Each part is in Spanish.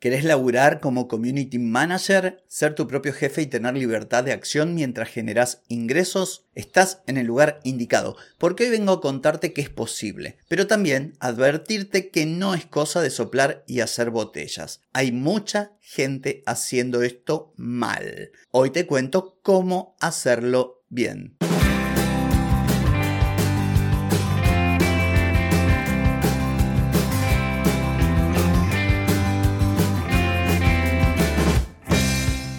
¿Querés laburar como community manager, ser tu propio jefe y tener libertad de acción mientras generas ingresos? Estás en el lugar indicado, porque hoy vengo a contarte que es posible, pero también advertirte que no es cosa de soplar y hacer botellas. Hay mucha gente haciendo esto mal. Hoy te cuento cómo hacerlo bien.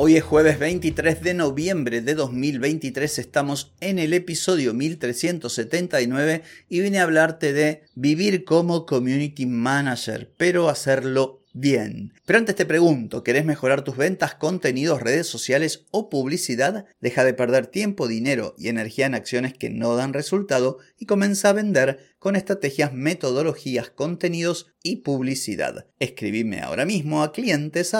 Hoy es jueves 23 de noviembre de 2023, estamos en el episodio 1379 y vine a hablarte de vivir como community manager, pero hacerlo bien. Pero antes te pregunto, ¿querés mejorar tus ventas, contenidos, redes sociales o publicidad? Deja de perder tiempo, dinero y energía en acciones que no dan resultado y comienza a vender con estrategias, metodologías, contenidos y publicidad. Escribime ahora mismo a clientes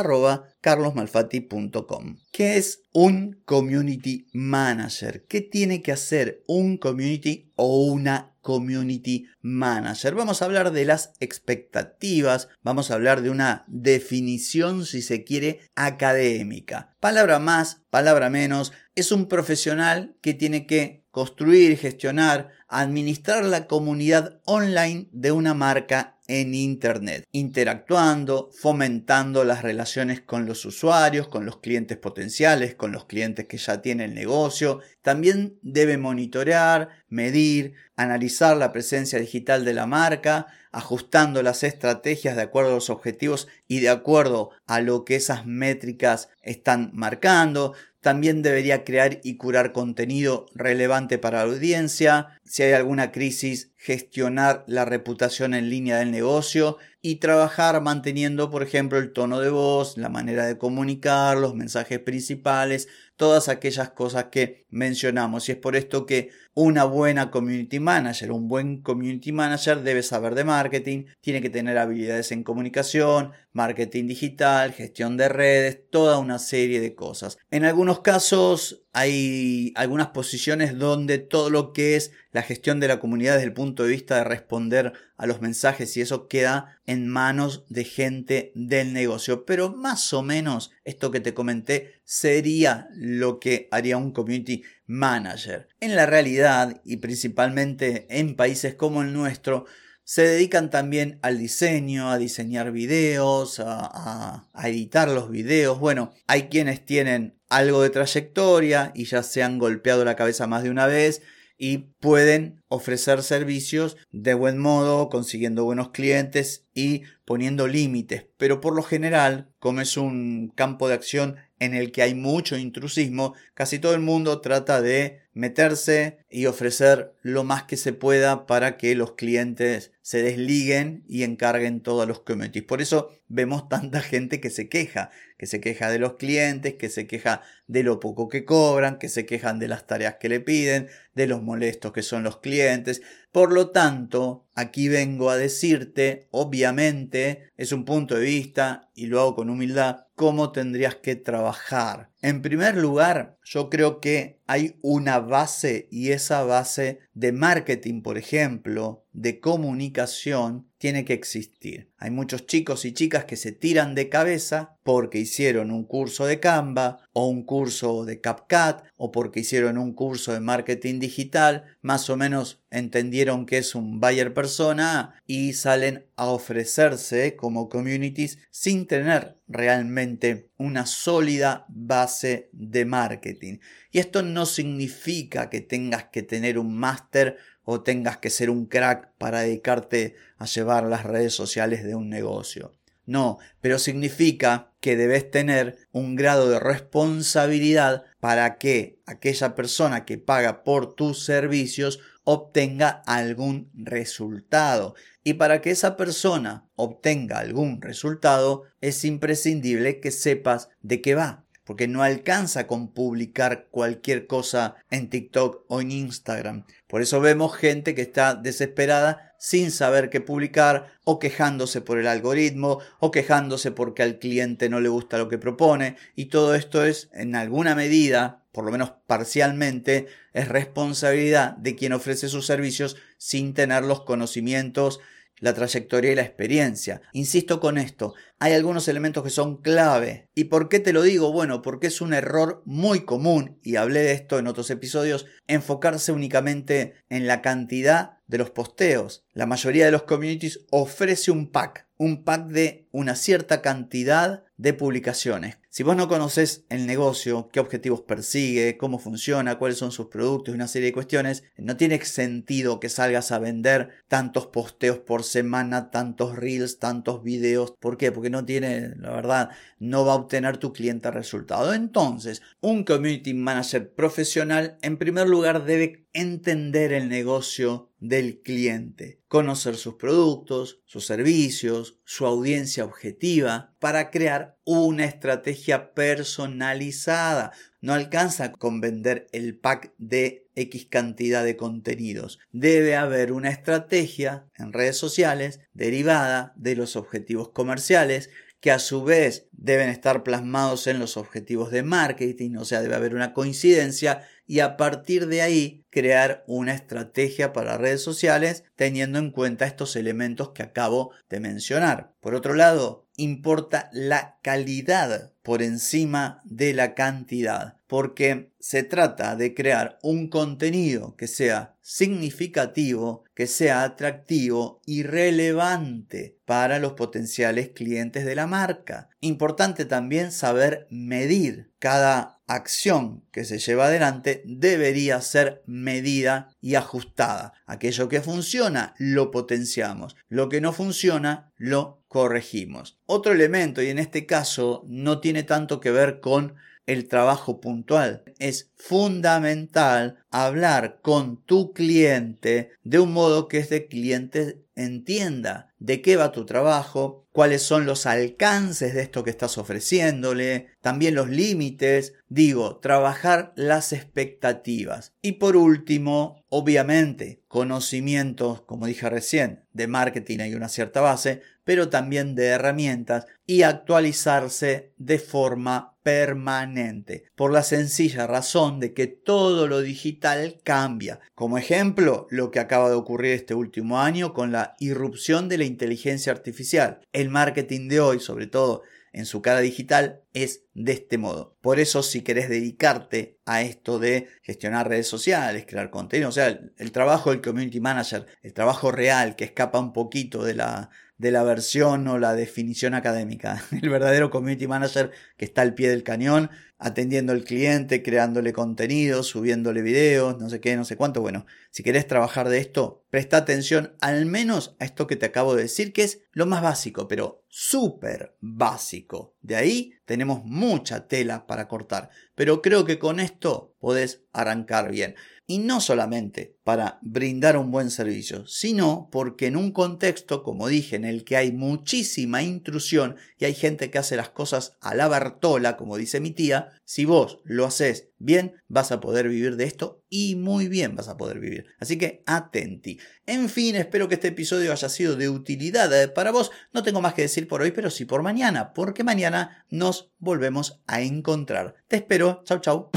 carlosmalfatti.com. ¿Qué es un community manager? ¿Qué tiene que hacer un community o una community manager? Vamos a hablar de las expectativas, vamos a hablar de una definición, si se quiere, académica. Palabra más, palabra menos, es un profesional que tiene que construir, gestionar, administrar la comunidad online de una marca en Internet, interactuando, fomentando las relaciones con los usuarios, con los clientes potenciales, con los clientes que ya tienen el negocio. También debe monitorear, medir, analizar la presencia digital de la marca, ajustando las estrategias de acuerdo a los objetivos y de acuerdo a lo que esas métricas están marcando. También debería crear y curar contenido relevante para la audiencia. Si hay alguna crisis, gestionar la reputación en línea del negocio y trabajar manteniendo, por ejemplo, el tono de voz, la manera de comunicar, los mensajes principales, todas aquellas cosas que mencionamos. Y es por esto que una buena community manager, un buen community manager debe saber de marketing, tiene que tener habilidades en comunicación, marketing digital, gestión de redes, toda una serie de cosas. En algunos casos hay algunas posiciones donde todo lo que es la gestión de la comunidad desde el punto de vista de responder a los mensajes y eso queda en manos de gente del negocio. Pero más o menos esto que te comenté sería lo que haría un community manager. En la realidad y principalmente en países como el nuestro, se dedican también al diseño, a diseñar videos, a, editar los videos. Bueno, hay quienes tienen algo de trayectoria y ya se han golpeado la cabeza más de una vez y pueden ofrecer servicios de buen modo, consiguiendo buenos clientes y poniendo límites. Pero por lo general, como es un campo de acción en el que hay mucho intrusismo, casi todo el mundo trata de meterse y ofrecer lo más que se pueda para que los clientes se desliguen y encarguen todos los communities. Por eso vemos tanta gente que se queja, que se queja de los clientes, que se queja de lo poco que cobran, que se quejan de las tareas que le piden, de los molestos que son los clientes. Por lo tanto, aquí vengo a decirte, obviamente, es un punto de vista y lo hago con humildad, cómo tendrías que trabajar. En primer lugar, yo creo que hay una base y esa base de marketing, por ejemplo, de comunicación, tiene que existir. Hay muchos chicos y chicas que se tiran de cabeza porque hicieron un curso de Canva o un curso de CapCut o porque hicieron un curso de marketing digital, más o menos entendieron que es un buyer persona y salen a ofrecerse como communities sin tener realmente una sólida base de marketing. Y esto no significa que tengas que tener un máster o tengas que ser un crack para dedicarte a llevar las redes sociales de un negocio. No, pero significa que debes tener un grado de responsabilidad para que aquella persona que paga por tus servicios obtenga algún resultado. Y para que esa persona obtenga algún resultado es imprescindible que sepas de qué va. Porque no alcanza con publicar cualquier cosa en TikTok o en Instagram. Por eso vemos gente que está desesperada sin saber qué publicar o quejándose por el algoritmo o quejándose porque al cliente no le gusta lo que propone y todo esto es en alguna medida por lo menos parcialmente, es responsabilidad de quien ofrece sus servicios sin tener los conocimientos la trayectoria y la experiencia. Insisto con esto, hay algunos elementos que son clave. ¿Y por qué te lo digo? Bueno, porque es un error muy común, y hablé de esto en otros episodios, enfocarse únicamente en la cantidad de los posteos. La mayoría de los communities ofrece un pack, un pack de una cierta cantidad de publicaciones. Si vos no conoces el negocio, qué objetivos persigue, cómo funciona, cuáles son sus productos y una serie de cuestiones, no tiene sentido que salgas a vender tantos posteos por semana, tantos reels, tantos videos. ¿Por qué? Porque no tiene, la verdad, no va a obtener tu cliente resultado. Entonces, un community manager profesional, en primer lugar, debe entender el negocio del cliente, conocer sus productos, sus servicios, su audiencia objetiva, para crear una estrategia personalizada. No alcanza con vender el pack de X cantidad de contenidos. Debe haber una estrategia en redes sociales derivada de los objetivos comerciales que a su vez deben estar plasmados en los objetivos de marketing, o sea, debe haber una coincidencia y a partir de ahí crear una estrategia para redes sociales teniendo en cuenta estos elementos que acabo de mencionar. Por otro lado, importa la calidad por encima de la cantidad, porque se trata de crear un contenido que sea significativo, que sea atractivo y relevante para los potenciales clientes de la marca. Importante también saber medir cada acción que se lleva adelante debería ser medida y ajustada. Aquello que funciona lo potenciamos, lo que no funciona lo corregimos. Otro elemento, y en este caso no tiene tanto que ver con el trabajo puntual. Es fundamental hablar con tu cliente de un modo que este cliente entienda de qué va tu trabajo, cuáles son los alcances de esto que estás ofreciéndole, también los límites, digo, trabajar las expectativas. Y por último, obviamente, conocimientos, como dije recién, de marketing hay una cierta base, pero también de herramientas y actualizarse de forma permanente, por la sencilla razón de que todo lo digital cambia. Como ejemplo, lo que acaba de ocurrir este último año con la irrupción de la inteligencia artificial. El marketing de hoy, sobre todo en su cara digital, es de este modo. Por eso, si querés dedicarte a esto de gestionar redes sociales, crear contenido, o sea, el, el trabajo del community manager, el trabajo real que escapa un poquito de la de la versión o la definición académica. El verdadero community manager que está al pie del cañón, atendiendo al cliente, creándole contenido, subiéndole videos, no sé qué, no sé cuánto. Bueno, si querés trabajar de esto, presta atención al menos a esto que te acabo de decir, que es lo más básico, pero súper básico. De ahí tenemos mucha tela para cortar, pero creo que con esto podés arrancar bien. Y no solamente para brindar un buen servicio, sino porque en un contexto, como dije, en el que hay muchísima intrusión y hay gente que hace las cosas a la Bartola, como dice mi tía, si vos lo haces bien, vas a poder vivir de esto y muy bien vas a poder vivir. Así que atenti. En fin, espero que este episodio haya sido de utilidad eh, para vos. No tengo más que decir por hoy, pero sí por mañana, porque mañana nos volvemos a encontrar. Te espero. Chau, chau.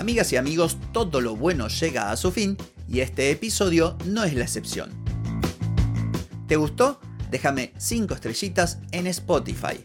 Amigas y amigos, todo lo bueno llega a su fin y este episodio no es la excepción. ¿Te gustó? Déjame 5 estrellitas en Spotify.